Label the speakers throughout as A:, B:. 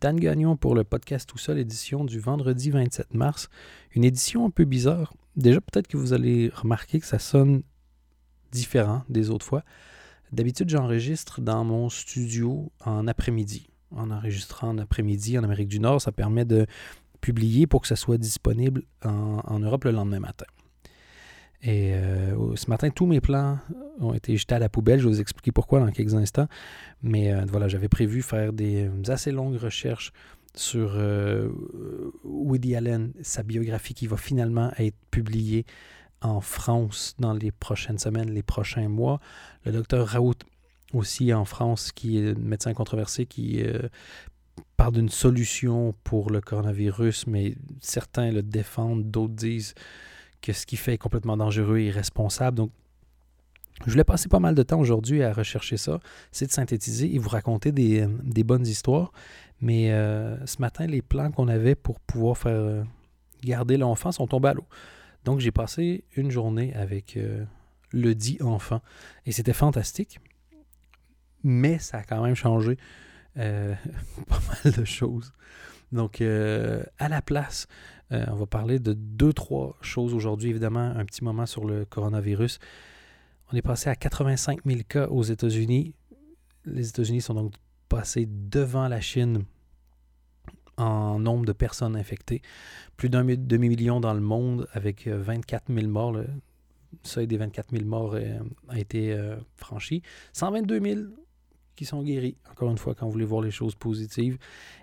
A: Dan Gagnon pour le podcast Tout seul, édition du vendredi 27 mars. Une édition un peu bizarre. Déjà, peut-être que vous allez remarquer que ça sonne différent des autres fois. D'habitude, j'enregistre dans mon studio en après-midi. En enregistrant en après-midi en Amérique du Nord, ça permet de publier pour que ça soit disponible en, Europe le lendemain matin. Et euh, ce matin, tous mes plans ont été jetés à la poubelle. Je vais vous expliquer pourquoi dans quelques instants. Mais euh, voilà, j'avais prévu faire des euh, assez longues recherches sur Woody Allen, sa biographie qui va finalement être publiée en France dans les prochaines semaines, les prochains mois. Le docteur Raoult aussi en France, qui est médecin controversé, qui parle d'une solution pour le coronavirus, mais certains le défendent, d'autres disent que ce qu'il fait est complètement dangereux et irresponsable. Donc, je voulais passer pas mal de temps aujourd'hui à rechercher ça, c'est de synthétiser et vous raconter des, bonnes histoires. Mais euh, ce matin, les plans qu'on avait pour pouvoir faire euh, garder l'enfant sont tombés à l'eau. Donc j'ai passé une journée avec euh, le dit enfant et c'était fantastique. Mais ça a quand même changé pas mal de choses. Donc à la place, on va parler de deux, trois choses aujourd'hui. Évidemment, un petit moment sur le coronavirus. On est passé à 85 000 cas aux États-Unis. Les États-Unis sont donc passés devant la Chine en nombre de personnes infectées. Plus d'un demi-million dans le monde avec 24 euh, 000 morts. Le seuil des 24 000 morts euh, a été euh, franchi. 122 000 qui sont guéris, encore une fois, quand vous voulez voir les choses positives.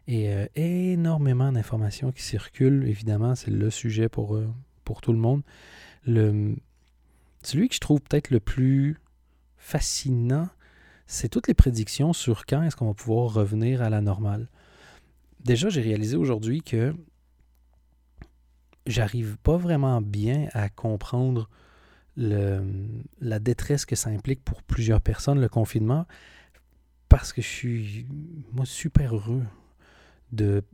A: Et énormément d'informations qui circulent. Évidemment, c'est le sujet pour, pour tout le monde. Celui que je trouve peut-être le plus fascinant, c'est toutes les prédictions sur quand est-ce qu'on va pouvoir revenir à la normale. Déjà, j'ai réalisé aujourd'hui que j'arrive pas vraiment bien à comprendre la détresse que ça implique pour plusieurs personnes, le confinement, parce que je suis moi super heureux de,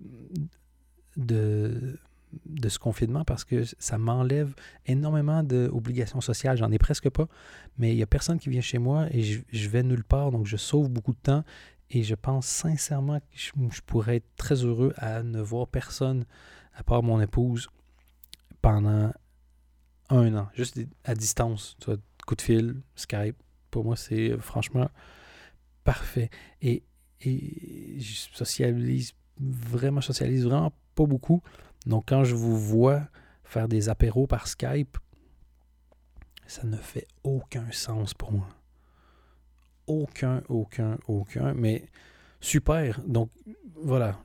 A: de de ce confinement parce que ça m'enlève énormément d'obligations sociales. J'en ai presque pas, mais il n'y a personne qui vient chez moi et je, vais nulle part, donc je sauve beaucoup de temps et je pense sincèrement que je, pourrais être très heureux à ne voir personne à part mon épouse pendant un an, juste à distance. Tu vois, coup de fil, Skype. Pour moi, c'est franchement parfait. Et, et je socialise vraiment, socialise vraiment pas beaucoup. Donc, quand je vous vois faire des apéros par Skype, ça ne fait aucun sens pour moi. Aucun, aucun, aucun. Mais super. Donc, voilà.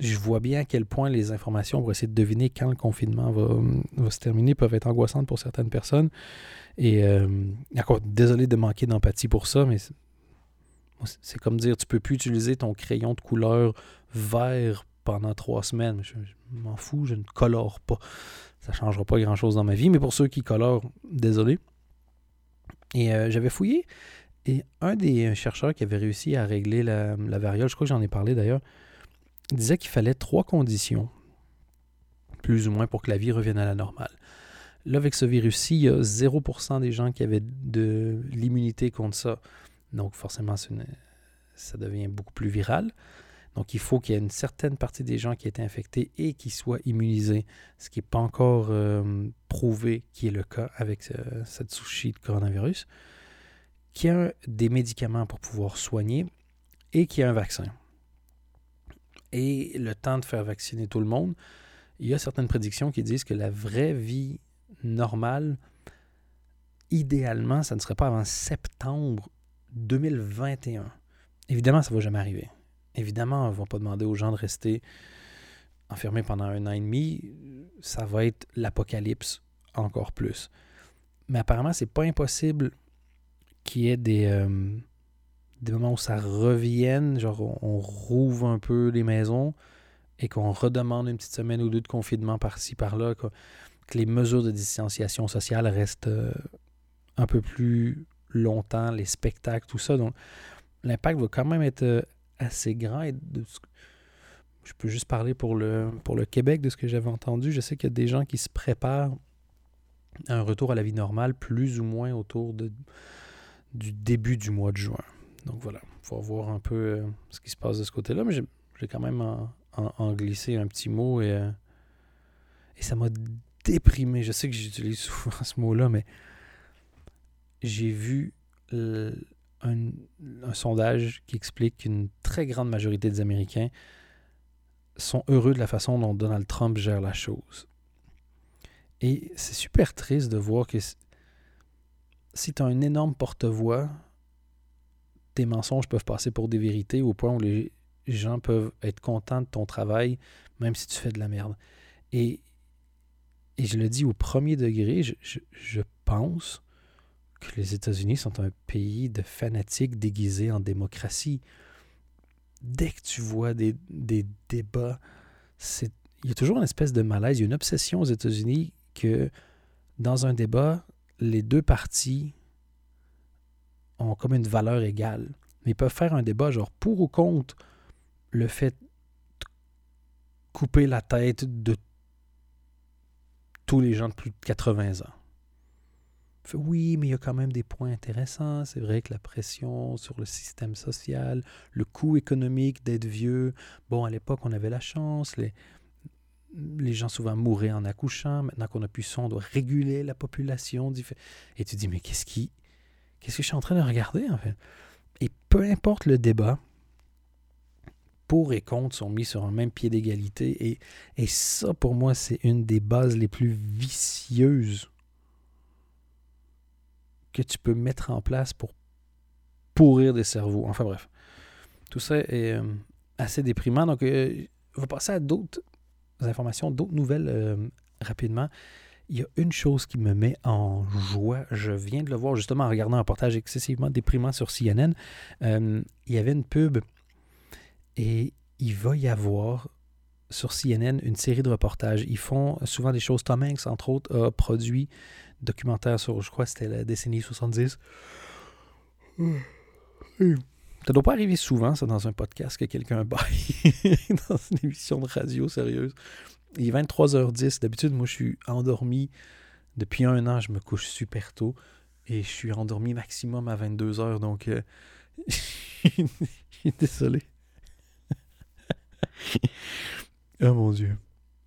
A: Je vois bien à quel point les informations pour essayer de deviner quand le confinement va, se terminer peuvent être angoissantes pour certaines personnes. Et euh, encore, désolé de manquer d'empathie pour ça, mais c'est comme dire tu peux plus utiliser ton crayon de couleur vert pendant trois semaines. Je, m'en fous, je ne colore pas. Ça ne changera pas grand-chose dans ma vie, mais pour ceux qui colorent, désolé. Et euh, j'avais fouillé, et un des chercheurs qui avait réussi à régler la, variole, je crois que j'en ai parlé d'ailleurs, disait qu'il fallait trois conditions, plus ou moins, pour que la vie revienne à la normale. Là, avec ce virus-ci, il y a 0% des gens qui avaient de l'immunité contre ça. Donc, forcément, ça devient beaucoup plus viral. Donc, il faut qu'il y ait une certaine partie des gens qui aient été infectés et qui soient immunisés, ce qui n'est pas encore euh, prouvé qui est le cas avec euh, cette souche de coronavirus, qu'il y a des médicaments pour pouvoir soigner et qu'il y a un vaccin. Et le temps de faire vacciner tout le monde, il y a certaines prédictions qui disent que la vraie vie normale, idéalement, ça ne serait pas avant septembre 2021. Évidemment, ça ne va jamais arriver. Évidemment, on ne va pas demander aux gens de rester enfermés pendant un an et demi. Ça va être l'apocalypse encore plus. Mais apparemment, c'est pas impossible qu'il y ait des, euh, moments où ça revienne, genre on, rouvre un peu les maisons et qu'on redemande une petite semaine ou deux de confinement par-ci, par-là, que, les mesures de distanciation sociale restent euh, un peu plus longtemps, les spectacles, tout ça. Donc, l'impact va quand même être euh, assez grand. Et je peux juste parler pour le, Québec de ce que j'avais entendu. Je sais qu'il y a des gens qui se préparent à un retour à la vie normale plus ou moins autour du début du mois de juin. Donc voilà, il faut voir un peu euh, ce qui se passe de ce côté-là. Mais J'ai quand même en, glissé un petit mot et, euh, et ça m'a déprimé. Je sais que j'utilise souvent ce mot-là, mais j'ai vu un, un, sondage qui explique qu'une très grande majorité des Américains sont heureux de la façon dont Donald Trump gère la chose. Et c'est super triste de voir que si tu as un énorme porte-voix, tes mensonges peuvent passer pour des vérités au point où les gens peuvent être contents de ton travail, même si tu fais de la merde. Et, et je le dis au premier degré, je, je, pense les États-Unis sont un pays de fanatiques déguisés en démocratie. Dès que tu vois des, débats, il y a toujours une espèce de malaise, il y a une obsession aux États-Unis que dans un débat, les deux parties ont comme une valeur égale. Mais ils peuvent faire un débat genre pour ou contre le fait de couper la tête de tous les gens de plus de 80 ans. Oui, mais il y a quand même des points intéressants. C'est vrai que la pression sur le système social, le coût économique d'être vieux. Bon, à l'époque, on avait la chance. Les, les gens souvent mouraient en accouchant. Maintenant qu'on a pu son, on doit réguler la population. Et tu dis, mais qu'est-ce qui. Qu'est-ce que je suis en train de regarder, en fait? Et peu importe le débat, pour et contre sont mis sur un même pied d'égalité. Et, et ça, pour moi, c'est une des bases les plus vicieuses que tu peux mettre en place pour pourrir des cerveaux. Enfin bref, tout ça est euh, assez déprimant. Donc, euh, on va passer à d'autres informations, d'autres nouvelles euh, rapidement. Il y a une chose qui me met en joie. Je viens de le voir justement en regardant un reportage excessivement déprimant sur CNN. Euh, il y avait une pub et il va y avoir sur CNN une série de reportages. Ils font souvent des choses. Tom Hanks, entre autres, a produit documentaire sur, je crois, c'était la décennie 70. Ça doit pas arriver souvent, ça, dans un podcast, que quelqu'un baille dans une émission de radio sérieuse. Il est 23h10. D'habitude, moi, je suis endormi. Depuis un an, je me couche super tôt. Et je suis endormi maximum à 22h. Donc, euh, je suis désolé. oh mon Dieu.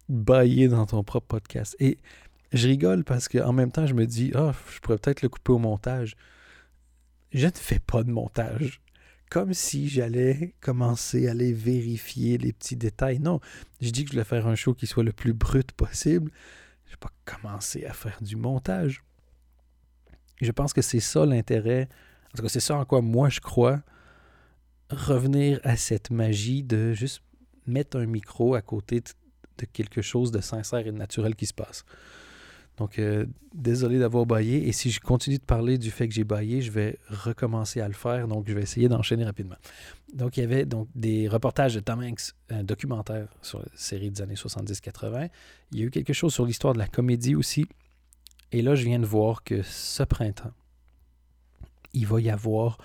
A: Bailler dans ton propre podcast. Et je rigole parce qu'en même temps, je me dis, oh, je pourrais peut-être le couper au montage. Je ne fais pas de montage comme si j'allais commencer à aller vérifier les petits détails. Non, je dis que je voulais faire un show qui soit le plus brut possible. Je vais pas commencer à faire du montage. Je pense que c'est ça l'intérêt. En tout cas, c'est ça en quoi moi je crois. Revenir à cette magie de juste mettre un micro à côté de quelque chose de sincère et de naturel qui se passe. Donc, euh, désolé d'avoir baillé. Et si je continue de parler du fait que j'ai baillé, je vais recommencer à le faire. Donc, je vais essayer d'enchaîner rapidement. Donc, il y avait donc des reportages de Tom Hanks, un documentaire sur la série des années 70-80. Il y a eu quelque chose sur l'histoire de la comédie aussi. Et là, je viens de voir que ce printemps, il va y avoir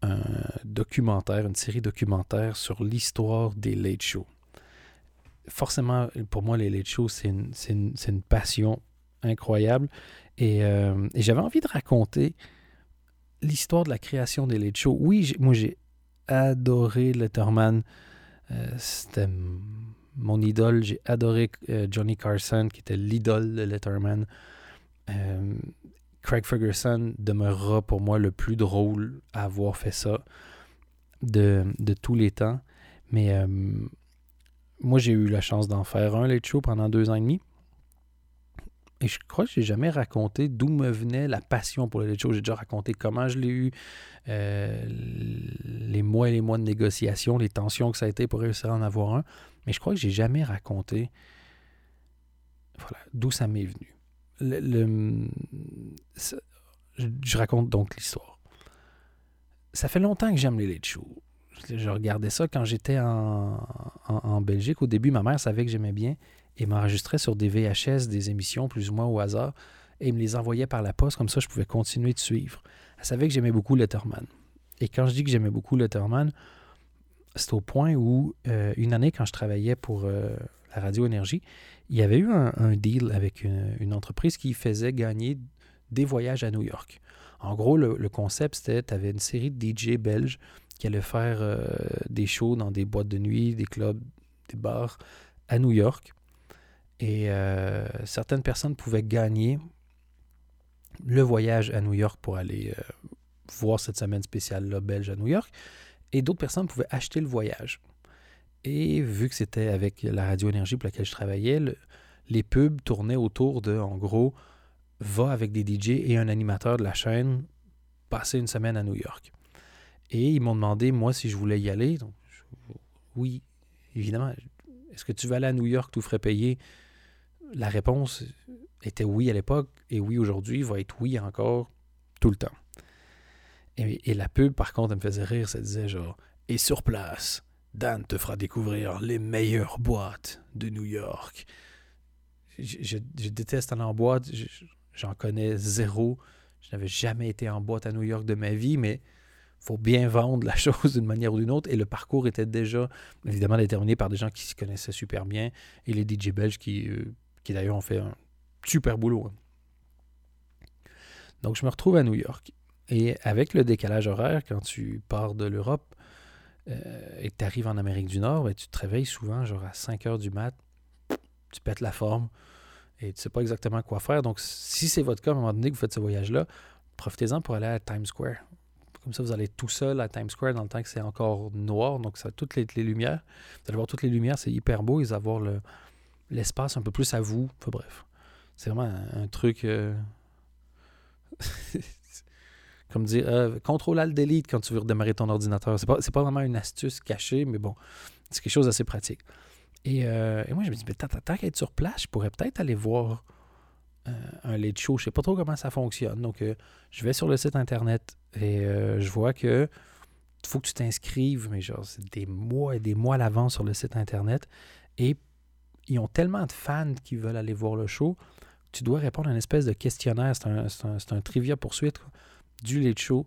A: un documentaire, une série documentaire sur l'histoire des late shows forcément, pour moi, les late shows, c'est une, une, une, passion incroyable. Euh, et, j'avais envie de raconter l'histoire de la création des late shows. Oui, moi, j'ai adoré Letterman. Euh, C'était mon idole. J'ai adoré euh, Johnny Carson, qui était l'idole de Letterman. Craig Ferguson demeurera pour moi le plus drôle à avoir fait ça de, de tous les temps. Mais moi, j'ai eu la chance d'en faire un late show pendant deux ans et demi. Et je crois que j'ai jamais raconté d'où me venait la passion pour le late show. J'ai déjà raconté comment je l'ai eu, euh, les mois et les mois de négociation, les tensions que ça a été pour réussir à en avoir un. Mais je crois que j'ai jamais raconté voilà, d'où ça m'est venu. Je raconte donc l'histoire. Ça fait longtemps que j'aime les late shows je regardais ça quand j'étais en, Belgique. Au début, ma mère savait que j'aimais bien et m'enregistrait sur des VHS, des émissions plus ou moins au hasard, et me les envoyait par la poste, comme ça je pouvais continuer de suivre. Elle savait que j'aimais beaucoup Letterman. Et quand je dis que j'aimais beaucoup Letterman, c'est au point où, euh, une année, quand je travaillais pour euh, la Radio Énergie, il y avait eu un, deal avec une, entreprise qui faisait gagner des voyages à New York. En gros, le, concept, c'était, tu avais une série de DJ belges qui allait faire des shows dans des boîtes de nuit, des clubs, des bars à New York. Et certaines personnes pouvaient gagner le voyage à New York pour aller voir cette semaine spéciale belge à New York. Et d'autres personnes pouvaient acheter le voyage. Et vu que c'était avec la radio énergie pour laquelle je travaillais, les pubs tournaient autour de, en gros, va avec des DJ et un animateur de la chaîne passer une semaine à New York. Et ils m'ont demandé, moi, si je voulais y aller. Donc, oui, évidemment. Est-ce que tu veux aller à New York, tout ferais payer? La réponse était oui à l'époque et oui aujourd'hui, va être oui encore tout le temps. Et, la pub, par contre, elle me faisait rire. Ça disait genre, et sur place, Dan te fera découvrir les meilleures boîtes de New York. Je, déteste aller en boîte. J'en connais zéro. Je n'avais jamais été en boîte à New York de ma vie, mais faut bien vendre la chose d'une manière ou d'une autre. Et le parcours était déjà, évidemment, déterminé par des gens qui s'y connaissaient super bien et les DJ belges qui, euh, qui d'ailleurs ont fait un super boulot. Hein. Donc, je me retrouve à New York. Et avec le décalage horaire, quand tu pars de l'Europe euh, et que tu arrives en Amérique du Nord, ben, tu te réveilles souvent, genre à 5 heures du mat, tu pètes la forme et tu sais pas exactement quoi faire. Donc, si c'est votre cas, à un moment donné que vous faites ce voyage-là, profitez-en pour aller à Times Square. Comme ça, vous allez tout seul à Times Square dans le temps que c'est encore noir, donc ça toutes les, lumières. Vous allez voir toutes les lumières, c'est hyper beau. Ils avoir l'espace un peu plus à vous. Enfin, bref, c'est vraiment un, truc. Euh, comme dire, euh, contrôle alt delete quand tu veux redémarrer ton ordinateur. C'est pas, pas vraiment une astuce cachée, mais bon, c'est quelque chose d'assez pratique. Et, euh, moi, je me dis, mais tant qu'à être sur place, je pourrais peut-être aller voir euh, un late show. Je sais pas trop comment ça fonctionne. Donc, je vais sur le site internet et je vois que faut que tu t'inscrives, mais genre, c'est des mois et des mois à l'avance sur le site internet. Et ils ont tellement de fans qui veulent aller voir le show, tu dois répondre à une espèce de questionnaire. C'est un, un, un, trivia poursuite du late show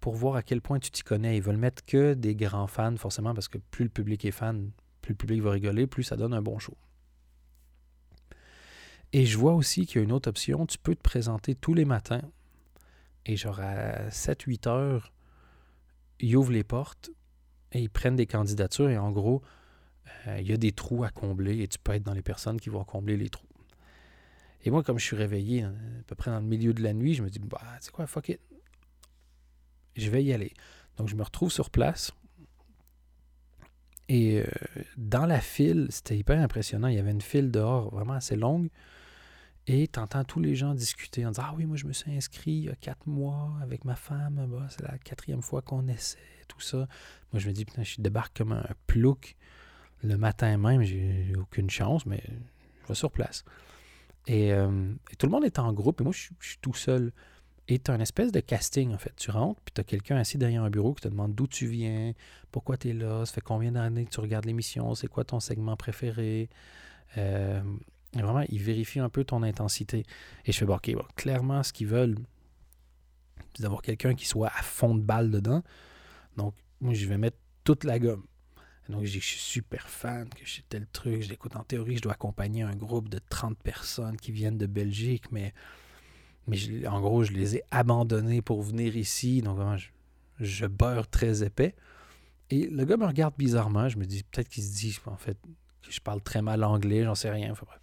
A: pour voir à quel point tu t'y connais. Ils veulent mettre que des grands fans, forcément, parce que plus le public est fan, plus le public va rigoler, plus ça donne un bon show. Et je vois aussi qu'il y a une autre option. Tu peux te présenter tous les matins et genre à 7-8 heures, ils ouvrent les portes et ils prennent des candidatures et en gros, euh, il y a des trous à combler et tu peux être dans les personnes qui vont combler les trous. Et moi, comme je suis réveillé à peu près dans le milieu de la nuit, je me dis, bah, c'est quoi, fuck it je vais y aller. Donc, je me retrouve sur place. Et euh, dans la file, c'était hyper impressionnant. Il y avait une file dehors vraiment assez longue. Et tu entends tous les gens discuter en disant Ah oui, moi je me suis inscrit il y a quatre mois avec ma femme. Bah, c'est la quatrième fois qu'on essaie, tout ça. Moi je me dis Putain, je débarque comme un plouc le matin même. J'ai aucune chance, mais je vais sur place. Et, euh, tout le monde est en groupe et moi je suis tout seul. Et tu as une espèce de casting, en fait. Tu rentres, puis tu as quelqu'un assis derrière un bureau qui te demande d'où tu viens, pourquoi tu es là, ça fait combien d'années que tu regardes l'émission, c'est quoi ton segment préféré? Euh, vraiment, il vérifie un peu ton intensité. Et je fais, bon, OK, clairement, ce qu'ils veulent, c'est d'avoir quelqu'un qui soit à fond de balle dedans. Donc, moi, je vais mettre toute la gomme. Donc, je dis je suis super fan, que j'ai tel truc, je l'écoute en théorie, je dois accompagner un groupe de 30 personnes qui viennent de Belgique, mais mais en gros, je les ai abandonnés pour venir ici. Donc, vraiment, je, beurre très épais. Et le gars me regarde bizarrement. Je me dis, peut-être qu'il se dit, en fait, que je parle très mal anglais, j'en sais rien. Enfin, bref.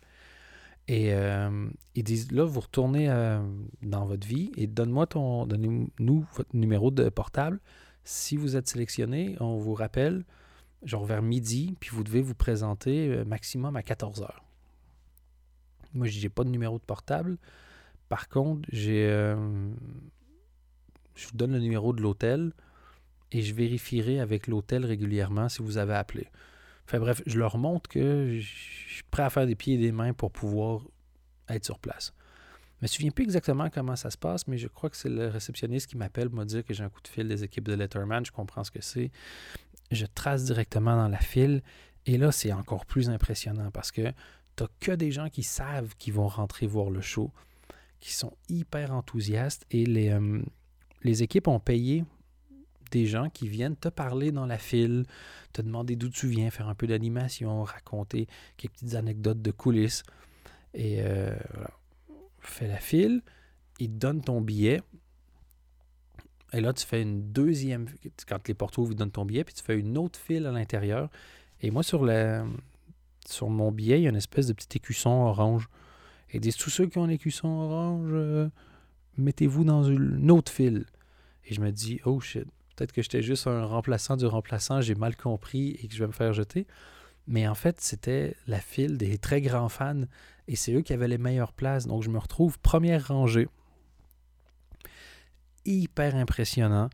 A: Et euh, ils disent, là, vous retournez euh, dans votre vie et donne-moi ton, donnez-nous votre numéro de portable. Si vous êtes sélectionné, on vous rappelle, genre vers midi, puis vous devez vous présenter euh, maximum à 14 heures. Moi, je n'ai pas de numéro de portable. Par contre, j'ai. Je vous donne le numéro de l'hôtel et je vérifierai avec l'hôtel régulièrement si vous avez appelé. Enfin bref, je leur montre que je suis prêt à faire des pieds et des mains pour pouvoir être sur place. Je me souviens plus exactement comment ça se passe, mais je crois que c'est le réceptionniste qui m'appelle pour me dire que j'ai un coup de fil des équipes de Letterman. Je comprends ce que c'est. Je trace directement dans la file. Et là, c'est encore plus impressionnant parce que tu que des gens qui savent qu'ils vont rentrer voir le show qui sont hyper enthousiastes et les, euh, les équipes ont payé des gens qui viennent te parler dans la file, te demander d'où tu viens, faire un peu d'animation, raconter quelques petites anecdotes de coulisses. Et euh, voilà. Fais la file, ils te donnent ton billet. Et là, tu fais une deuxième, quand les portos vous donnent ton billet, puis tu fais une autre file à l'intérieur. Et moi, sur, la, sur mon billet, il y a une espèce de petit écusson orange. Et ils disent, tous ceux qui ont l'écusson orange, euh, mettez-vous dans une autre file. Et je me dis, oh shit, peut-être que j'étais juste un remplaçant du remplaçant, j'ai mal compris et que je vais me faire jeter. Mais en fait, c'était la file des très grands fans et c'est eux qui avaient les meilleures places. Donc, je me retrouve première rangée hyper impressionnant.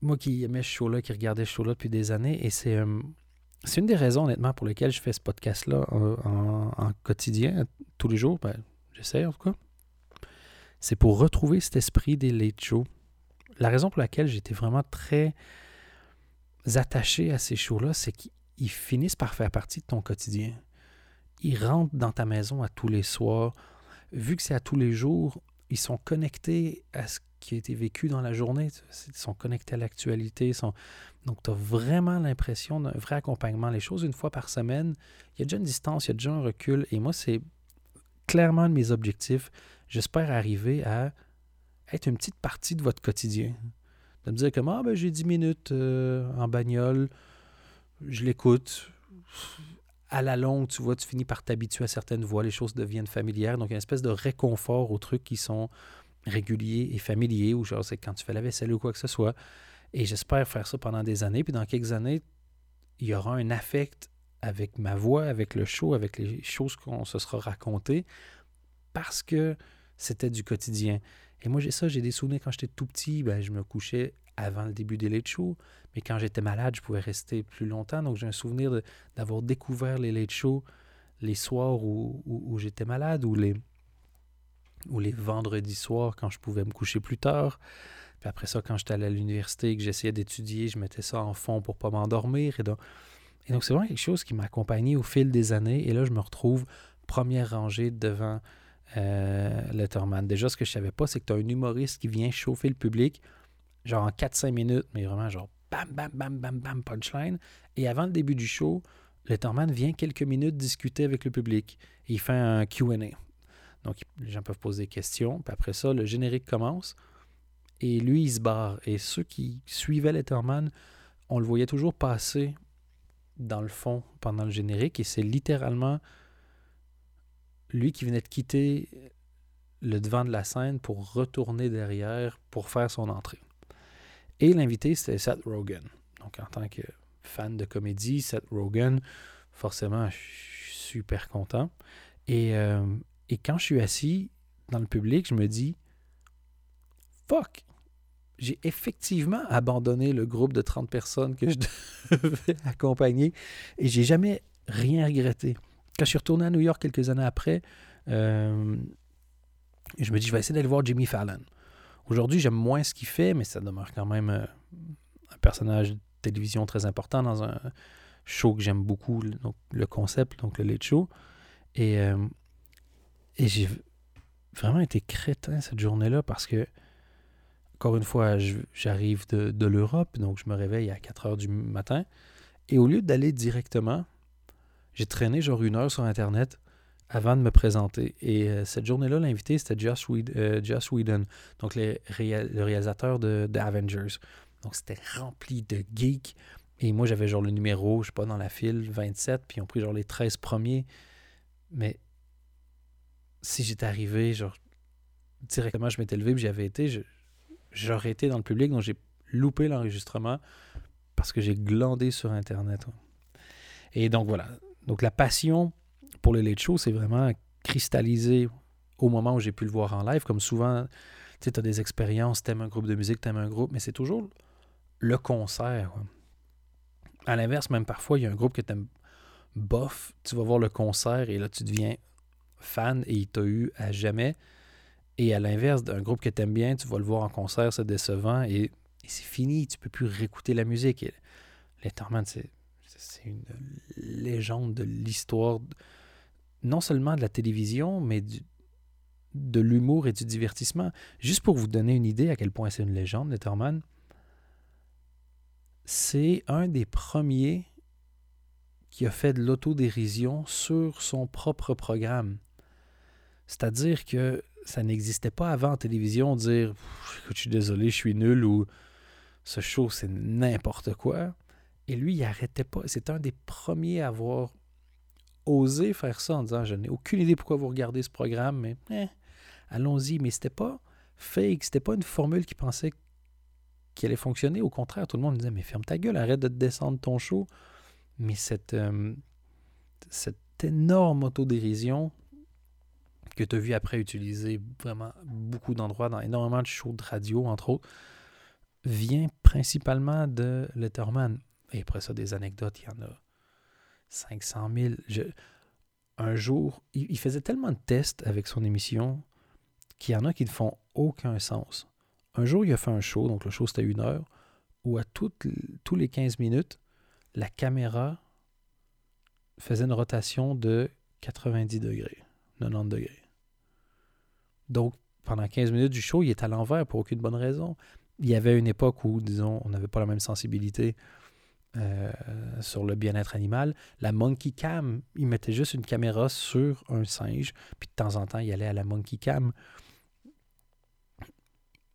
A: Moi qui aimais ce show-là, qui regardais ce show-là depuis des années, et c'est euh, une des raisons, honnêtement, pour lesquelles je fais ce podcast-là en, quotidien, tous les jours. Ben, J'essaie, en tout cas. C'est pour retrouver cet esprit des late shows. La raison pour laquelle j'étais vraiment très attaché à ces shows-là, c'est qu'ils finissent par faire partie de ton quotidien. Ils rentrent dans ta maison à tous les soirs. Vu que c'est à tous les jours, ils sont connectés à ce qui a été vécu dans la journée. Ils sont connectés à l'actualité. Donc, tu as vraiment l'impression d'un vrai accompagnement. Les choses, une fois par semaine, il y a déjà une distance, il y a déjà un recul. Et moi, c'est clairement un de mes objectifs. J'espère arriver à être une petite partie de votre quotidien. De me dire comme, ah, ben, j'ai 10 minutes euh, en bagnole, je l'écoute. À la longue, tu vois, tu finis par t'habituer à certaines voix, les choses deviennent familières. Donc, il y a une espèce de réconfort aux trucs qui sont régulier et familier, ou genre c'est quand tu fais la vaisselle ou quoi que ce soit. Et j'espère faire ça pendant des années. Puis dans quelques années, il y aura un affect avec ma voix, avec le show, avec les choses qu'on se sera racontées, parce que c'était du quotidien. Et moi, j'ai ça, j'ai des souvenirs quand j'étais tout petit, ben, je me couchais avant le début des late shows, mais quand j'étais malade, je pouvais rester plus longtemps. Donc, j'ai un souvenir d'avoir découvert les late shows les soirs où, où j'étais malade, ou les, ou les vendredis soirs quand je pouvais me coucher plus tard. Puis après ça, quand j'étais allé à l'université et que j'essayais d'étudier, je mettais ça en fond pour pas m'endormir. Et donc, et donc c'est vraiment quelque chose qui m'a accompagné au fil des années. Et là, je me retrouve première rangée devant euh, Letterman. Déjà, ce que je savais pas, c'est que tu as un humoriste qui vient chauffer le public, genre en 4-5 minutes, mais vraiment genre bam, bam, bam, bam, bam, punchline. Et avant le début du show, Letterman vient quelques minutes discuter avec le public. Il fait un QA. Donc, les gens peuvent poser des questions. Puis après ça, le générique commence. Et lui, il se barre. Et ceux qui suivaient Letterman, on le voyait toujours passer dans le fond pendant le générique. Et c'est littéralement lui qui venait de quitter le devant de la scène pour retourner derrière pour faire son entrée. Et l'invité, c'était Seth Rogen. Donc, en tant que fan de comédie, Seth Rogen, forcément, je suis super content. Et, euh, et quand je suis assis dans le public, je me dis Fuck! J'ai effectivement abandonné le groupe de 30 personnes que je devais accompagner et j'ai jamais rien regretté. Quand je suis retourné à New York quelques années après, euh, je me dis je vais essayer d'aller voir Jimmy Fallon. Aujourd'hui, j'aime moins ce qu'il fait, mais ça demeure quand même euh, un personnage de télévision très important dans un show que j'aime beaucoup, donc, le concept, donc le Late Show. Et euh, j'ai vraiment été crétin cette journée-là parce que, encore une fois, j'arrive de, l'Europe, donc je me réveille à 4 heures du matin. Et au lieu d'aller directement, j'ai traîné genre une heure sur Internet avant de me présenter. Et euh, cette journée-là, l'invité, c'était Joss, euh, Whedon, donc le réalisateur de, Avengers. Donc c'était rempli de geeks. Et moi, j'avais genre le numéro, je sais pas, dans la file, 27, puis ils ont pris genre les 13 premiers. Mais si j'étais arrivé, genre, directement, je m'étais levé et j'avais été, j'aurais été dans le public, donc j'ai loupé l'enregistrement parce que j'ai glandé sur Internet. Et donc voilà. Donc la passion pour le late show, c'est vraiment cristallisé au moment où j'ai pu le voir en live. Comme souvent, tu as des expériences, t'aimes un groupe de musique, t'aimes un groupe, mais c'est toujours le concert. À l'inverse, même parfois, il y a un groupe que t'aimes bof, tu vas voir le concert et là, tu deviens fan et il t'a eu à jamais. Et à l'inverse, d'un groupe que tu aimes bien, tu vas le voir en concert, c'est décevant et, c'est fini, tu peux plus réécouter la musique. Et Letterman, c'est une légende de l'histoire, non seulement de la télévision, mais de l'humour et du divertissement. Juste pour vous donner une idée à quel point c'est une légende, Letterman, c'est un des premiers qui a fait de l'autodérision sur son propre programme. C'est-à-dire que ça n'existait pas avant en télévision, dire écoute, je suis désolé, je suis nul ou ce show, c'est n'importe quoi. Et lui, il arrêtait pas. C'était un des premiers à avoir osé faire ça en disant Je n'ai aucune idée pourquoi vous regardez ce programme, mais eh, allons-y. Mais c'était pas fake, c'était pas une formule qui pensait qu'il allait fonctionner. Au contraire, tout le monde disait Mais ferme ta gueule, arrête de te descendre ton show. Mais cette, euh, cette énorme autodérision que tu as vu après utiliser vraiment beaucoup d'endroits, dans énormément de shows de radio, entre autres, vient principalement de Letterman. Et après ça, des anecdotes, il y en a 500 000. un jour, il, faisait tellement de tests avec son émission qu'il y en a qui ne font aucun sens. Un jour, il a fait un show, donc le show c'était une heure, où à toutes, tous les 15 minutes, la caméra faisait une rotation de 90 degrés, 90 degrés. Donc, pendant 15 minutes du show, il est à l'envers pour aucune bonne raison. Il y avait une époque où, disons, on n'avait pas la même sensibilité euh, sur le bien-être animal. La Monkey Cam, il mettait juste une caméra sur un singe, puis de temps en temps, il allait à la Monkey Cam.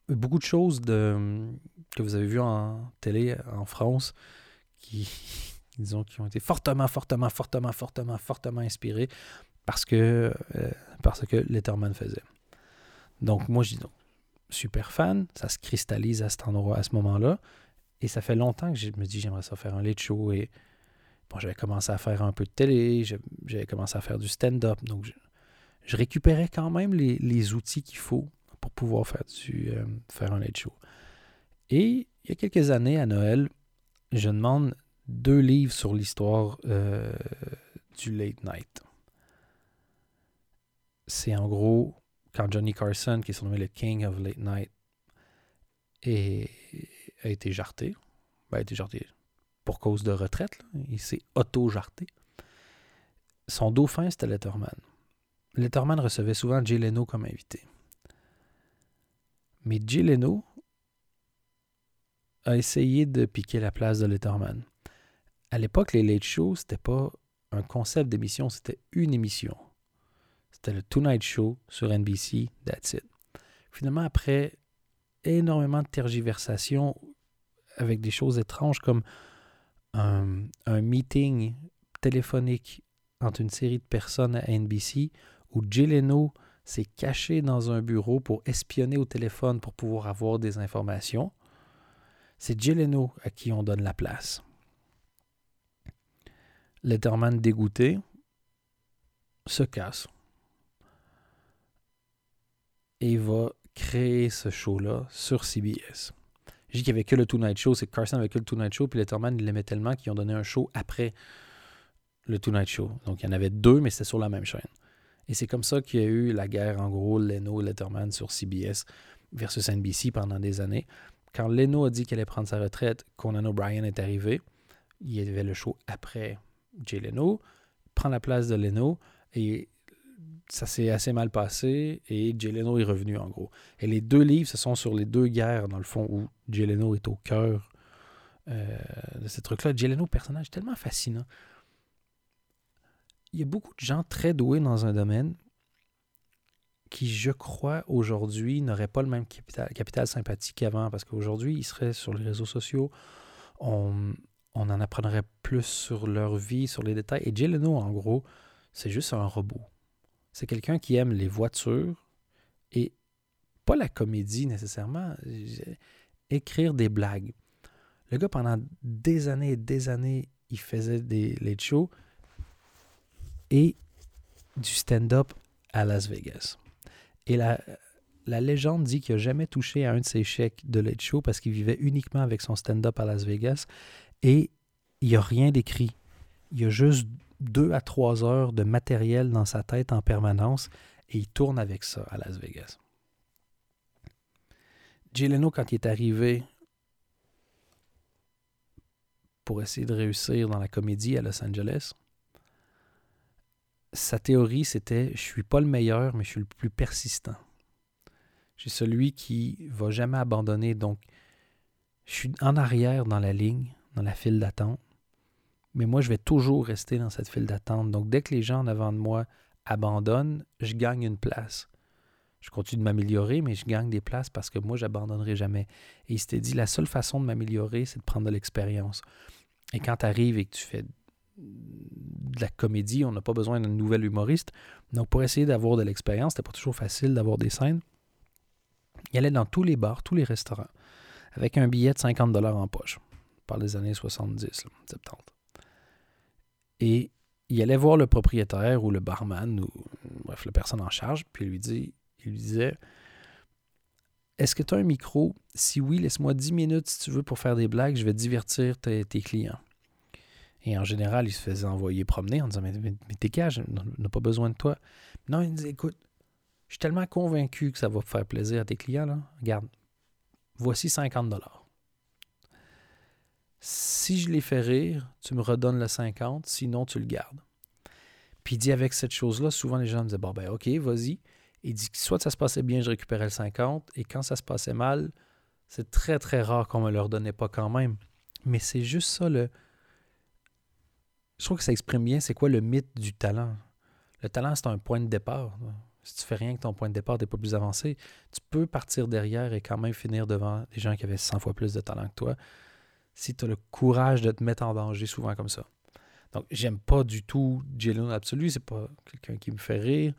A: Beaucoup de choses que vous avez vues en télé en France qui, disons, qui ont été fortement, fortement, fortement, fortement, fortement inspirées parce que, euh, parce que Letterman faisait. Donc, moi, je dis non. Super fan, ça se cristallise à cet endroit, à ce moment-là. Et ça fait longtemps que je me dis, j'aimerais ça faire un late show. Et bon, j'avais commencé à faire un peu de télé, j'avais commencé à faire du stand-up. Donc, je, récupérais quand même les, outils qu'il faut pour pouvoir faire, du, euh, un late show. Et il y a quelques années, à Noël, je demande deux livres sur l'histoire euh, du late night. C'est en gros quand Johnny Carson, qui est surnommé le King of Late Night, a été jarté. Ben, a été jarté pour cause de retraite. Il s'est auto-jarté. Son dauphin, c'était Letterman. Letterman recevait souvent Jay Leno comme invité. Mais Jay Leno a essayé de piquer la place de Letterman. À l'époque, les late shows, c'était pas un concept d'émission, c'était une émission. C'était le Tonight Show sur NBC, that's it. Finalement, après énormément de tergiversations avec des choses étranges comme un, meeting téléphonique entre une série de personnes à NBC où Jay s'est caché dans un bureau pour espionner au téléphone pour pouvoir avoir des informations. C'est Jay à qui on donne la place. Letterman dégoûté se casse et va créer ce show-là sur CBS. Je dis qu'il n'y avait que le Two Night Show, c'est que Carson avait que le Two Night Show, puis Letterman, l'aimait tellement qu'ils ont donné un show après le Two Night Show. Donc il y en avait deux, mais c'était sur la même chaîne. Et c'est comme ça qu'il y a eu la guerre, en gros, Leno et Letterman sur CBS versus NBC pendant des années. Quand Leno a dit qu'il allait prendre sa retraite, Conan O'Brien est arrivé. Il y avait le show après Jay Leno, prend la place de Leno, et ça s'est assez mal passé et Jay Leno est revenu en gros. Et les deux livres, ce sont sur les deux guerres, dans le fond, où Jay Leno est au cœur euh, de ces trucs-là. Jay Leno, personnage tellement fascinant. Il y a beaucoup de gens très doués dans un domaine qui, je crois, aujourd'hui, n'auraient pas le même capital, sympathie qu'avant, parce qu'aujourd'hui, ils seraient sur les réseaux sociaux, on, on en apprendrait plus sur leur vie, sur les détails. Et Jay Leno, en gros, c'est juste un robot c'est quelqu'un qui aime les voitures et pas la comédie nécessairement, écrire des blagues. Le gars, pendant des années et des années, il faisait des late shows et du stand-up à Las Vegas. Et la, la légende dit qu'il n'a jamais touché à un de ses chèques de late show parce qu'il vivait uniquement avec son stand-up à Las Vegas et il n'y a rien d'écrit. Il y a juste deux à trois heures de matériel dans sa tête en permanence et il tourne avec ça à Las Vegas. Jay Leno, quand il est arrivé pour essayer de réussir dans la comédie à Los Angeles, sa théorie c'était je suis pas le meilleur, mais je suis le plus persistant. Je suis celui qui va jamais abandonner, donc je suis en arrière dans la ligne, dans la file d'attente mais moi, je vais toujours rester dans cette file d'attente. Donc, dès que les gens en avant de moi abandonnent, je gagne une place. Je continue de m'améliorer, mais je gagne des places parce que moi, j'abandonnerai jamais. Et il s'était dit, la seule façon de m'améliorer, c'est de prendre de l'expérience. Et quand tu arrives et que tu fais de la comédie, on n'a pas besoin d'un nouvel humoriste. Donc, pour essayer d'avoir de l'expérience, c'était pas toujours facile d'avoir des scènes. Il allait dans tous les bars, tous les restaurants, avec un billet de 50 en poche, par les années 70, 70. Et il allait voir le propriétaire ou le barman, ou bref, la personne en charge, puis il lui, dit, il lui disait Est-ce que tu as un micro? Si oui, laisse-moi 10 minutes si tu veux pour faire des blagues, je vais divertir tes, clients. Et en général, il se faisait envoyer promener en disant Mais, mais, t'es cage, on n'a pas besoin de toi. Non, il disait Écoute, je suis tellement convaincu que ça va faire plaisir à tes clients. Là. Regarde, voici 50 dollars. Si je les fais rire, tu me redonnes le 50, sinon tu le gardes. Puis il dit avec cette chose-là, souvent les gens me disaient Bon, ben, OK, vas-y. Il dit que soit ça se passait bien, je récupérais le 50, et quand ça se passait mal, c'est très, très rare qu'on me le redonnait pas quand même. Mais c'est juste ça le. Je trouve que ça exprime bien c'est quoi le mythe du talent. Le talent, c'est un point de départ. Si tu fais rien que ton point de départ, tu n'es pas plus avancé. Tu peux partir derrière et quand même finir devant des gens qui avaient 100 fois plus de talent que toi si tu as le courage de te mettre en danger souvent comme ça. Donc, j'aime pas du tout Jalen Absolu. C'est pas quelqu'un qui me fait rire.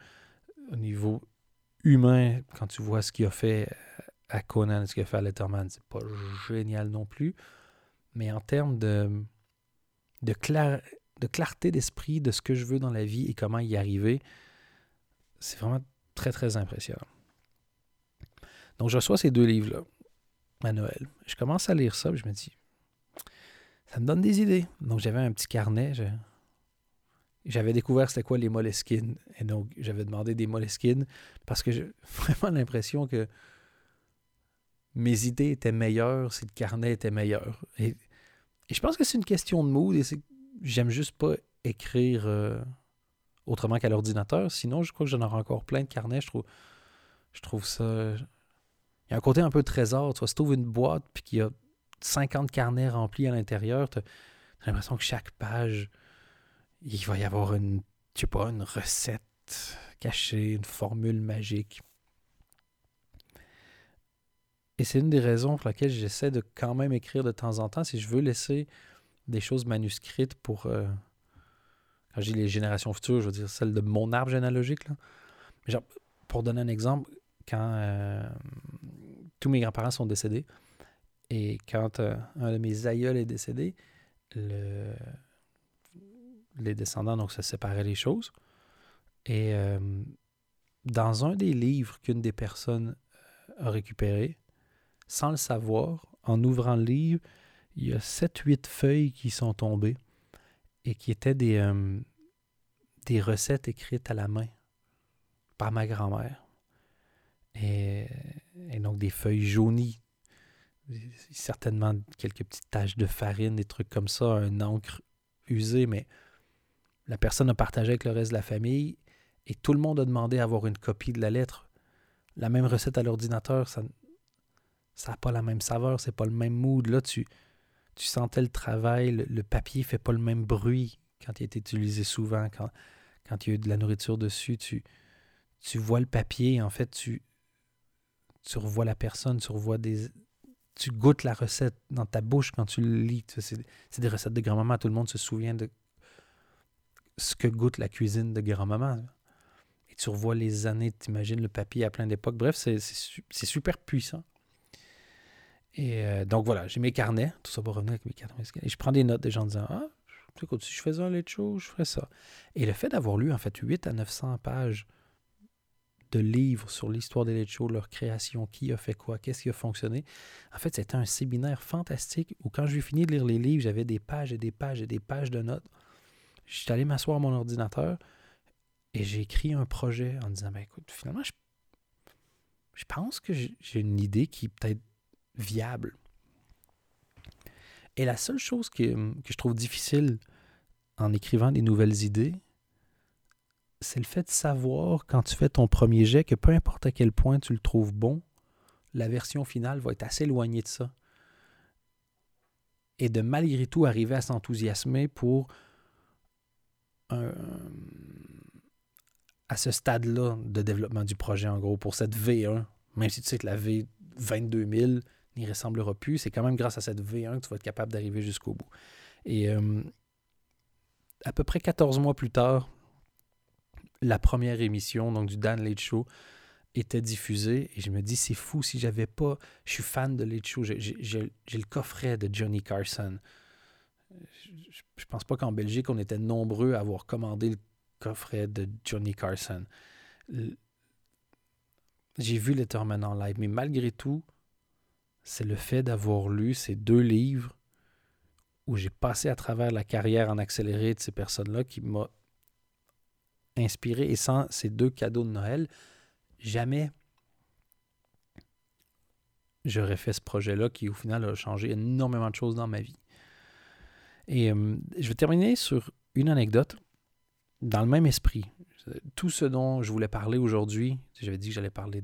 A: Au niveau humain, quand tu vois ce qu'il a fait à Conan, ce qu'il a fait à Letterman, c'est pas génial non plus. Mais en termes de, de, de clarté d'esprit de ce que je veux dans la vie et comment y arriver, c'est vraiment très, très impressionnant. Donc, je reçois ces deux livres-là à Noël. Je commence à lire ça, et je me dis, ça me donne des idées. Donc, j'avais un petit carnet. J'avais découvert c'était quoi les Moleskines. Et donc, j'avais demandé des Moleskines parce que j'ai vraiment l'impression que mes idées étaient meilleures si le carnet était meilleur. Et, je pense que c'est une question de mood j'aime juste pas écrire euh, autrement qu'à l'ordinateur. Sinon, je crois que j'en aurai encore plein de carnets. Je trouve, je trouve ça. Il y a un côté un peu trésor. Tu vois, si tu une boîte puis qu'il y a 50 carnets remplis à l'intérieur, tu as, l'impression que chaque page, il va y avoir une, sais pas, une recette cachée, une formule magique. Et c'est une des raisons pour laquelle j'essaie de quand même écrire de temps en temps, si je veux laisser des choses manuscrites pour, euh, quand je dis les générations futures, je veux dire celles de mon arbre généalogique. Là. Pour donner un exemple, quand euh, tous mes grands-parents sont décédés, et quand euh, un de mes aïeuls est décédé, le, les descendants, donc, se séparaient les choses. Et euh, dans un des livres qu'une des personnes a récupéré, sans le savoir, en ouvrant le livre, il y a 7-8 feuilles qui sont tombées et qui étaient des, euh, des recettes écrites à la main par ma grand-mère. Et, donc des feuilles jaunies, certainement quelques petites taches de farine, des trucs comme ça, un encre usée, mais la personne a partagé avec le reste de la famille et tout le monde a demandé à avoir une copie de la lettre. La même recette à l'ordinateur, ça n'a pas la même saveur, c'est pas le même mood. Là, tu, tu sentais le travail, le, papier fait pas le même bruit quand il est utilisé souvent, quand, quand il y a eu de la nourriture dessus, tu, tu vois le papier, en fait, tu, tu revois la personne, tu revois des. Tu goûtes la recette dans ta bouche quand tu le lis. C'est des recettes de grand-maman. Tout le monde se souvient de ce que goûte la cuisine de grand-maman. Et tu revois les années, tu imagines le papier à plein d'époques. Bref, c'est super puissant. Et euh, donc voilà, j'ai mes carnets, tout ça pour revenir avec mes carnets. Et je prends des notes des gens disant Ah, écoute, si je faisais un lait show, je ferais ça. Et le fait d'avoir lu en fait 8 à 900 pages de livres sur l'histoire des late shows, leur création, qui a fait quoi, qu'est-ce qui a fonctionné. En fait, c'était un séminaire fantastique où quand j'ai fini de lire les livres, j'avais des pages et des pages et des pages de notes. J'étais allé m'asseoir à mon ordinateur et j'ai écrit un projet en disant ben écoute, finalement, je, je pense que j'ai une idée qui peut-être viable. Et la seule chose que, je trouve difficile en écrivant des nouvelles idées, c'est le fait de savoir quand tu fais ton premier jet que peu importe à quel point tu le trouves bon, la version finale va être assez éloignée de ça. Et de malgré tout arriver à s'enthousiasmer pour à ce stade-là de développement du projet, en gros, pour cette V1, même si tu sais que la V22000 n'y ressemblera plus, c'est quand même grâce à cette V1 que tu vas être capable d'arriver jusqu'au bout. Et euh, à peu près 14 mois plus tard, la première émission donc du Dan Late Show était diffusée et je me dis c'est fou si j'avais pas je suis fan de Late Show j'ai le coffret de Johnny Carson. Je, pense pas qu'en Belgique on était nombreux à avoir commandé le coffret de Johnny Carson. J'ai vu Letterman en live mais malgré tout c'est le fait d'avoir lu ces deux livres où j'ai passé à travers la carrière en accéléré de ces personnes-là qui m'a inspiré. Et sans ces deux cadeaux de Noël, jamais j'aurais fait ce projet-là qui, au final, a changé énormément de choses dans ma vie. Et euh, je vais terminer sur une anecdote dans le même esprit. Tout ce dont je voulais parler aujourd'hui, j'avais dit que j'allais parler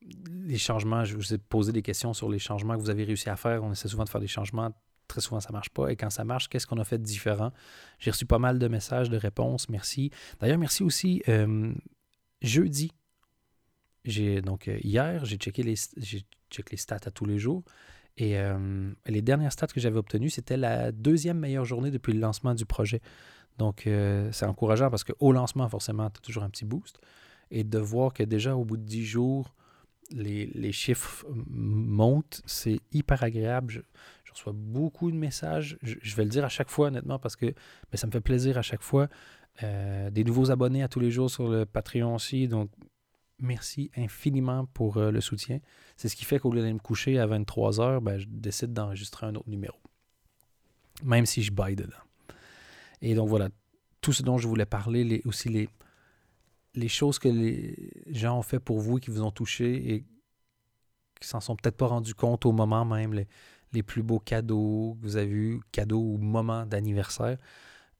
A: des changements. Je vous ai posé des questions sur les changements que vous avez réussi à faire. On essaie souvent de faire des changements très souvent ça marche pas. Et quand ça marche, qu'est-ce qu'on a fait de différent? J'ai reçu pas mal de messages, de réponses. Merci. D'ailleurs, merci aussi. Euh, jeudi, j'ai donc euh, hier, j'ai checké les j'ai checké les stats à tous les jours. Et euh, les dernières stats que j'avais obtenues, c'était la deuxième meilleure journée depuis le lancement du projet. Donc, c'est encourageant parce qu'au lancement, forcément, tu as toujours un petit boost. Et de voir que déjà au bout de dix jours, les, les chiffres montent, c'est hyper agréable reçois beaucoup de messages. Je, vais le dire à chaque fois, honnêtement, parce que ça me fait plaisir à chaque fois. Euh, des nouveaux abonnés à tous les jours sur le Patreon aussi. Donc, merci infiniment pour euh, le soutien. C'est ce qui fait qu'au lieu d'aller me coucher à 23 heures, ben, je décide d'enregistrer un autre numéro. Même si je baille dedans. Et donc, voilà. Tout ce dont je voulais parler, aussi les, choses que les gens ont fait pour vous et qui vous ont touché et qui s'en sont peut-être pas rendus compte au moment même. Les plus beaux cadeaux que vous avez eu, cadeaux ou moments d'anniversaire.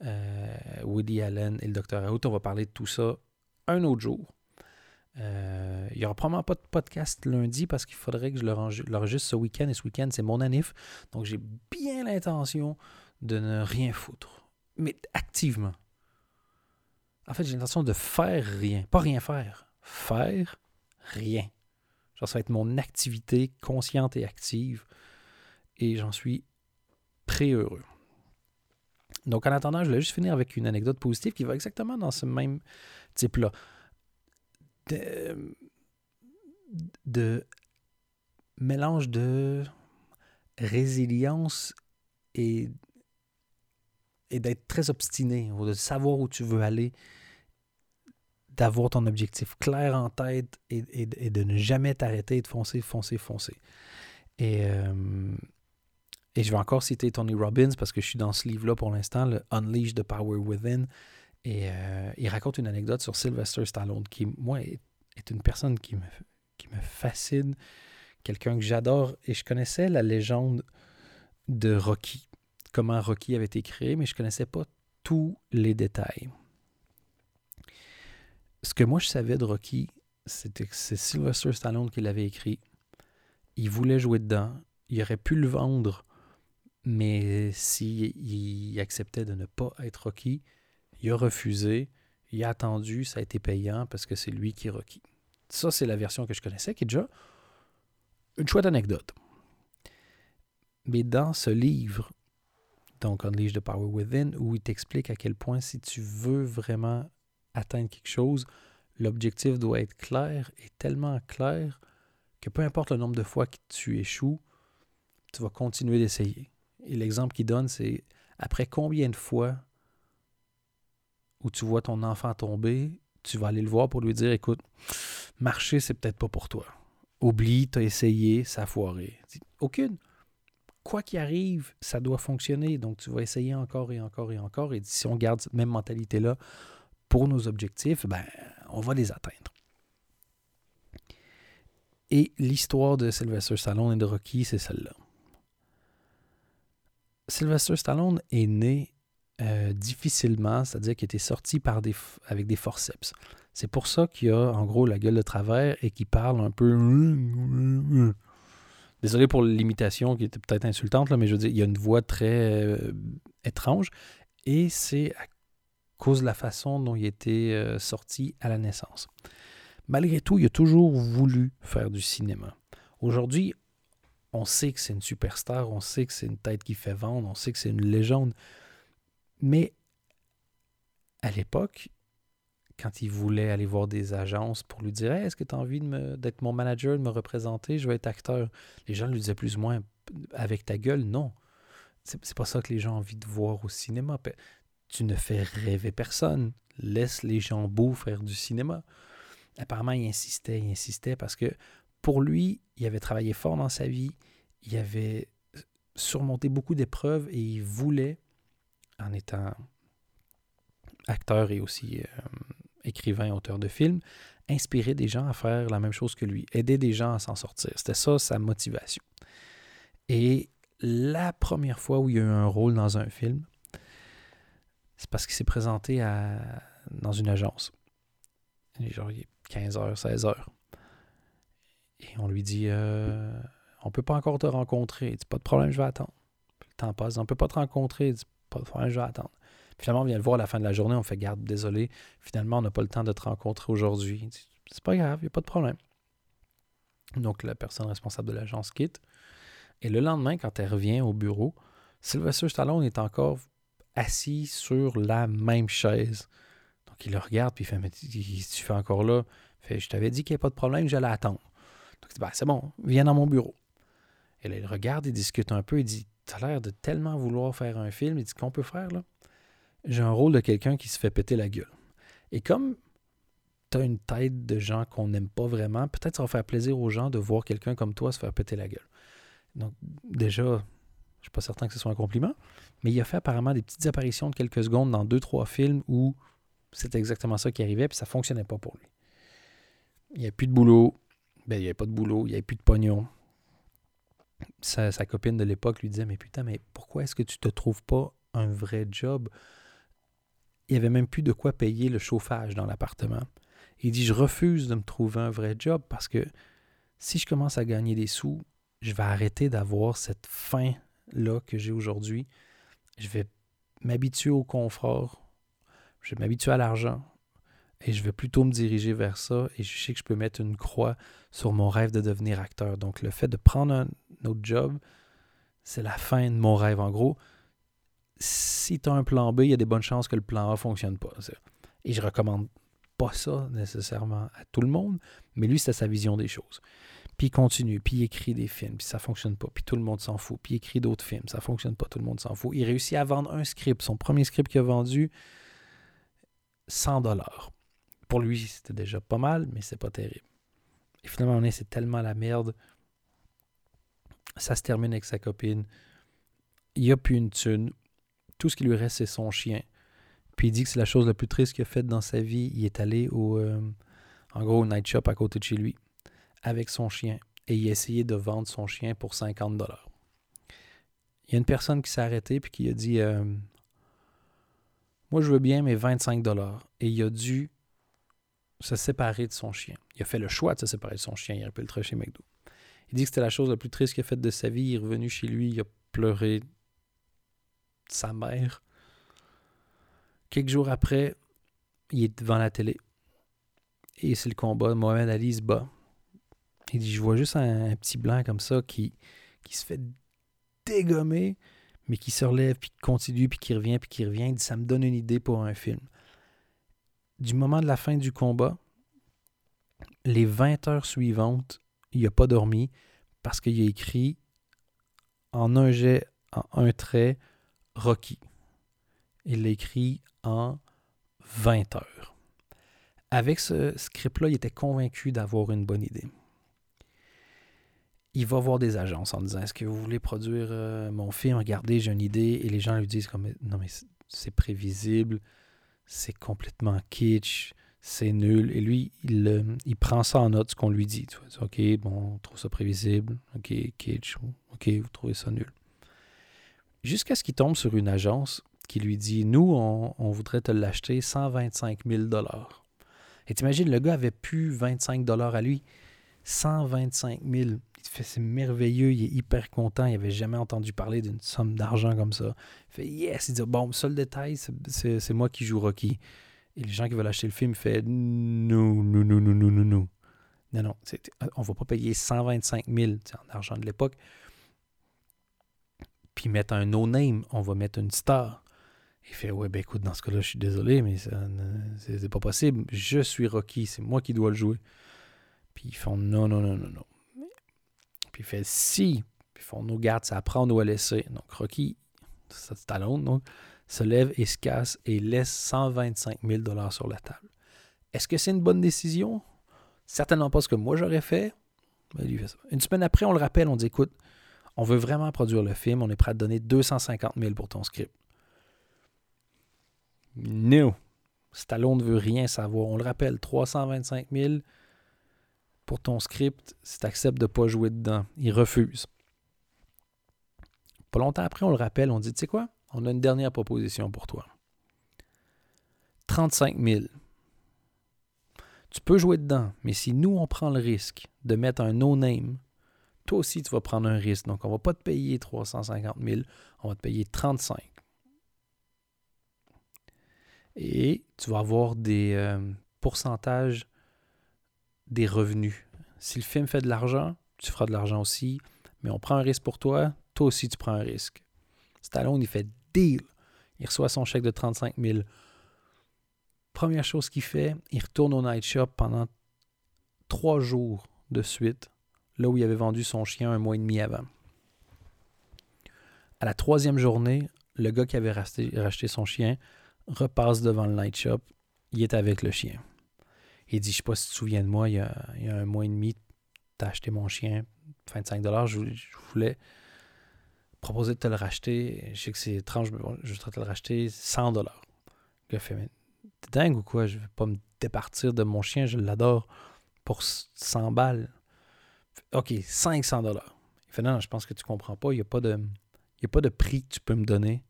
A: Euh, Woody Allen et le Dr. Out. On va parler de tout ça un autre jour. Euh, il n'y aura probablement pas de podcast lundi parce qu'il faudrait que je l'enregistre ce week-end. Et ce week-end, c'est mon anif. Donc, j'ai bien l'intention de ne rien foutre. Mais activement. En fait, j'ai l'intention de faire rien. Pas rien faire. Faire rien. Genre, ça va être mon activité consciente et active et j'en suis très heureux. Donc, en attendant, je voulais juste finir avec une anecdote positive qui va exactement dans ce même type-là. De, mélange de résilience et, et d'être très obstiné, de savoir où tu veux aller, d'avoir ton objectif clair en tête et, de ne jamais t'arrêter de foncer, foncer, foncer. Et, euh, et je vais encore citer Tony Robbins parce que je suis dans ce livre-là pour l'instant, le Unleash the Power Within. Et euh, il raconte une anecdote sur Sylvester Stallone, qui, moi, est, une personne qui me, qui me fascine, quelqu'un que j'adore. Et je connaissais la légende de Rocky, comment Rocky avait été créé, mais je ne connaissais pas tous les détails. Ce que moi, je savais de Rocky, c'était que c'est Sylvester Stallone qui l'avait écrit. Il voulait jouer dedans. Il aurait pu le vendre mais s'il acceptait de ne pas être requis, il a refusé, il a attendu, ça a été payant parce que c'est lui qui est requis. Ça, c'est la version que je connaissais, qui est déjà une chouette anecdote. Mais dans ce livre, donc Unleash the Power Within, où il t'explique à quel point si tu veux vraiment atteindre quelque chose, l'objectif doit être clair et tellement clair que peu importe le nombre de fois que tu échoues, tu vas continuer d'essayer. Et l'exemple qu'il donne, c'est après combien de fois où tu vois ton enfant tomber, tu vas aller le voir pour lui dire écoute, marcher, c'est peut-être pas pour toi. Oublie, tu as essayé, ça a foiré. Aucune. Quoi qu'il arrive, ça doit fonctionner. Donc, tu vas essayer encore et encore et encore. Et si on garde cette même mentalité-là pour nos objectifs, ben, on va les atteindre. Et l'histoire de Sylvester Stallone et de Rocky, c'est celle-là. Sylvester Stallone est né euh, difficilement, c'est-à-dire qu'il était sorti avec des forceps. C'est pour ça qu'il a en gros la gueule de travers et qu'il parle un peu. Désolé pour l'imitation qui était peut-être insultante, là, mais je veux dire, il a une voix très euh, étrange. Et c'est cause de la façon dont il était euh, sorti à la naissance. Malgré tout, il a toujours voulu faire du cinéma. Aujourd'hui, on sait que c'est une superstar, on sait que c'est une tête qui fait vendre, on sait que c'est une légende. Mais à l'époque, quand il voulait aller voir des agences pour lui dire Est-ce que tu as envie d'être mon manager, de me représenter, je veux être acteur Les gens lui disaient plus ou moins Avec ta gueule, non. C'est pas ça que les gens ont envie de voir au cinéma. Tu ne fais rêver personne. Laisse les gens beaux faire du cinéma. Apparemment, il insistait, il insistait parce que pour lui, il avait travaillé fort dans sa vie, il avait surmonté beaucoup d'épreuves et il voulait, en étant acteur et aussi euh, écrivain, auteur de films, inspirer des gens à faire la même chose que lui, aider des gens à s'en sortir. C'était ça sa motivation. Et la première fois où il a eu un rôle dans un film, c'est parce qu'il s'est présenté dans une agence. Genre, il est 15h, 16h. Et on lui dit euh, On peut pas encore te rencontrer. Il dit Pas de problème, je vais attendre. le temps passe. On peut pas te rencontrer. Il dit Pas de problème, je vais attendre. Finalement, on vient le voir à la fin de la journée, on fait garde, désolé, finalement, on n'a pas le temps de te rencontrer aujourd'hui. C'est pas grave, il n'y a pas de problème. Donc, la personne responsable de l'agence quitte. Et le lendemain, quand elle revient au bureau, Sylvester Stallone est encore assis sur la même chaise. Donc, il le regarde, puis il fait Mais tu fais encore là? Fait, Je t'avais dit qu'il n'y a pas de problème, j'allais attendre. Donc, ben, C'est bon, viens dans mon bureau. Et là, il regarde, il discute un peu, il dit Tu as l'air de tellement vouloir faire un film. Il dit Qu'on peut faire là? J'ai un rôle de quelqu'un qui se fait péter la gueule. Et comme tu as une tête de gens qu'on n'aime pas vraiment, peut-être ça va faire plaisir aux gens de voir quelqu'un comme toi se faire péter la gueule. Donc, déjà, je ne suis pas certain que ce soit un compliment, mais il a fait apparemment des petites apparitions de quelques secondes dans deux, trois films où c'était exactement ça qui arrivait, puis ça fonctionnait pas pour lui. Il n'y avait plus de boulot, ben, il n'y avait pas de boulot, il n'y avait plus de pognon. Sa, sa copine de l'époque lui disait Mais putain, mais pourquoi est-ce que tu ne te trouves pas un vrai job? Il n'y avait même plus de quoi payer le chauffage dans l'appartement. Il dit, je refuse de me trouver un vrai job parce que si je commence à gagner des sous, je vais arrêter d'avoir cette faim-là que j'ai aujourd'hui. Je vais m'habituer au confort, je vais m'habituer à l'argent et je vais plutôt me diriger vers ça et je sais que je peux mettre une croix sur mon rêve de devenir acteur. Donc le fait de prendre un autre job, c'est la fin de mon rêve. En gros, si tu as un plan B, il y a des bonnes chances que le plan A ne fonctionne pas. Et je recommande pas ça nécessairement à tout le monde, mais lui, c'était sa vision des choses. Puis il continue, puis il écrit des films, puis ça fonctionne pas, puis tout le monde s'en fout. Puis il écrit d'autres films, ça fonctionne pas, tout le monde s'en fout. Il réussit à vendre un script, son premier script qu'il a vendu, 100 dollars. Pour lui, c'était déjà pas mal, mais c'est pas terrible. Et finalement, on est, c'est tellement la merde. Ça se termine avec sa copine. Il n'y a plus une thune tout ce qui lui reste, c'est son chien. Puis il dit que c'est la chose la plus triste qu'il a faite dans sa vie. Il est allé au, euh, en gros, au night shop à côté de chez lui avec son chien et il a essayé de vendre son chien pour 50 dollars. Il y a une personne qui s'est arrêtée puis qui a dit euh, Moi, je veux bien, mais 25 dollars. Et il a dû se séparer de son chien. Il a fait le choix de se séparer de son chien. Il aurait pu le chez McDo. Il dit que c'était la chose la plus triste qu'il a faite de sa vie. Il est revenu chez lui, il a pleuré sa mère. Quelques jours après, il est devant la télé. Et c'est le combat. Mohamed Ali se bat. Il dit Je vois juste un, petit blanc comme ça qui, qui se fait dégommer, mais qui se relève, puis qui continue, puis qui revient, puis qui revient. Il dit Ça me donne une idée pour un film. Du moment de la fin du combat, les 20 heures suivantes, il n'a pas dormi parce qu'il a écrit en un jet, en un trait, Rocky. Il l'écrit en 20 heures. Avec ce script-là, il était convaincu d'avoir une bonne idée. Il va voir des agences en disant Est-ce que vous voulez produire euh, mon film? Regardez, j'ai une idée. Et les gens lui disent comme, Non, mais c'est prévisible, c'est complètement kitsch, c'est nul. Et lui, il, il prend ça en note, ce qu'on lui dit. Tu vois, ok, bon, on trouve ça prévisible. Ok, kitsch. Ok, vous trouvez ça nul jusqu'à ce qu'il tombe sur une agence qui lui dit Nous, on, voudrait te l'acheter 125 000 Et t'imagines, le gars avait plus 25 à lui, 125 000. Fait c'est merveilleux, il est hyper content, il avait jamais entendu parler d'une somme d'argent comme ça. Il fait yes, il dit bon, seul détail, c'est moi qui joue Rocky. Et les gens qui veulent acheter le film font non, non, non, non, non, non, non. Non, non, on va pas payer 125 000 en argent de l'époque. Puis mettre un no-name, on va mettre une star. Il fait Ouais, ben écoute, dans ce cas-là, je suis désolé, mais c'est pas possible. Je suis Rocky, c'est moi qui dois le jouer. Puis ils font Non, non, non, non, non. Puis il fait Si. Puis ils font Nous, garde, ça apprend, on doit laisser. Donc Rocky, Stallone, donc, se lève et se casse et laisse 125 000 sur la table. Est-ce que c'est une bonne décision? Certainement pas ce que moi j'aurais fait. Une semaine après, on le rappelle, on dit écoute, on veut vraiment produire le film, on est prêt à te donner 250 000 pour ton script. Non. Stallone ne veut rien savoir. On le rappelle, 325 000 pour ton script si tu acceptes de ne pas jouer dedans. Il refuse. Pas longtemps après, on le rappelle, on dit, tu sais quoi, on a une dernière proposition pour toi. 35 000. Tu peux jouer dedans, mais si nous, on prend le risque de mettre un no-name, toi aussi, tu vas prendre un risque. Donc, on ne va pas te payer 350 000, on va te payer 35 et tu vas avoir des euh, pourcentages des revenus. Si le film fait de l'argent, tu feras de l'argent aussi, mais on prend un risque pour toi, toi aussi tu prends un risque. Stallone, il fait deal. Il reçoit son chèque de 35 000. Première chose qu'il fait, il retourne au night shop pendant trois jours de suite, là où il avait vendu son chien un mois et demi avant. À la troisième journée, le gars qui avait racheté son chien repasse devant le night shop, il est avec le chien. Il dit, je sais pas si tu te souviens de moi, il y a, un mois et demi, tu as acheté mon chien, 25 dollars, je, voulais proposer de te le racheter. Je sais que c'est étrange, mais je voudrais te le racheter 100 dollars. Le gars fait, mais t'es dingue ou quoi? Je vais pas me départir de mon chien, je l'adore pour 100 balles. OK, 500 dollars. Il fait, non, je pense que tu comprends pas, il n'y a, pas de, a pas de prix que tu peux me donner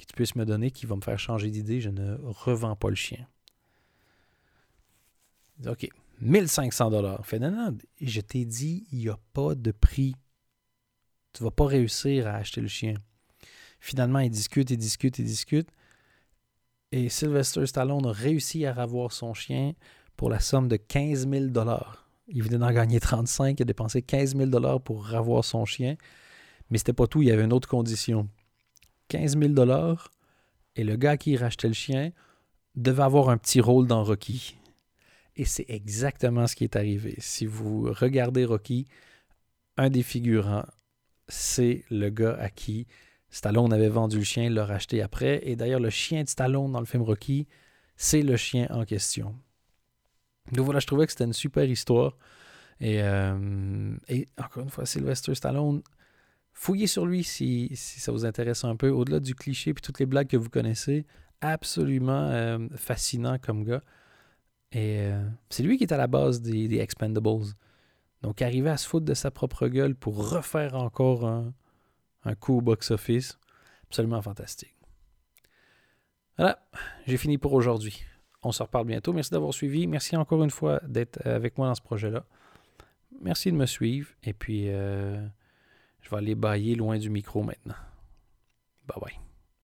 A: que tu puisses me donner qui va me faire changer d'idée, je ne revends pas le chien. OK, 1500 dollars. Fait non, non, je t'ai dit, il n'y a pas de prix. Tu ne vas pas réussir à acheter le chien. Finalement, il discute, il discute, il discute. Et Sylvester Stallone a réussi à avoir son chien pour la somme de 15 000 dollars. Il venait d'en gagner 35, il a dépensé 15 000 dollars pour avoir son chien. Mais c'était pas tout, il y avait une autre condition. 15 000 et le gars qui rachetait le chien devait avoir un petit rôle dans Rocky. Et c'est exactement ce qui est arrivé. Si vous regardez Rocky, un des figurants, c'est le gars à qui Stallone avait vendu le chien, l'a racheté après. Et d'ailleurs, le chien de Stallone dans le film Rocky, c'est le chien en question. Donc voilà, je trouvais que c'était une super histoire. Et, euh, encore une fois, Sylvester Stallone, Fouillez sur lui si, ça vous intéresse un peu. Au-delà du cliché et toutes les blagues que vous connaissez, absolument euh, fascinant comme gars. Et euh, c'est lui qui est à la base des, Expendables. Donc, arriver à se foutre de sa propre gueule pour refaire encore un, un coup au box-office, absolument fantastique. Voilà, j'ai fini pour aujourd'hui. On se reparle bientôt. Merci d'avoir suivi. Merci encore une fois d'être avec moi dans ce projet-là. Merci de me suivre. Et puis, euh, je vais aller bailler loin du micro maintenant. Bye bye.